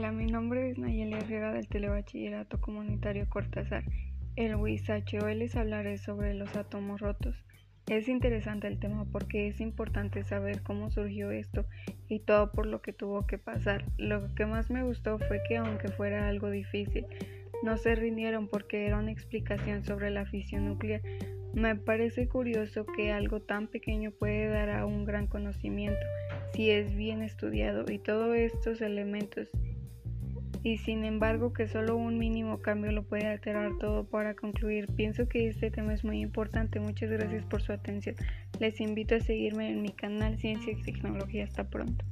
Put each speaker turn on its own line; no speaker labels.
nombre es Nayeli Herrera del Telebachillerato Comunitario Cortázar. El Huizache, hoy les hablaré sobre los átomos rotos. Es interesante el tema porque es importante saber cómo surgió esto y todo por lo que tuvo que pasar. Lo que más me gustó fue que aunque fuera algo difícil, no se rindieron porque era una explicación sobre la fisión nuclear. Me parece curioso que algo tan pequeño puede dar a un gran conocimiento si es bien estudiado y todos estos elementos y sin embargo que solo un mínimo cambio lo puede alterar todo para concluir. Pienso que este tema es muy importante. Muchas gracias por su atención. Les invito a seguirme en mi canal Ciencia y Tecnología. Hasta pronto.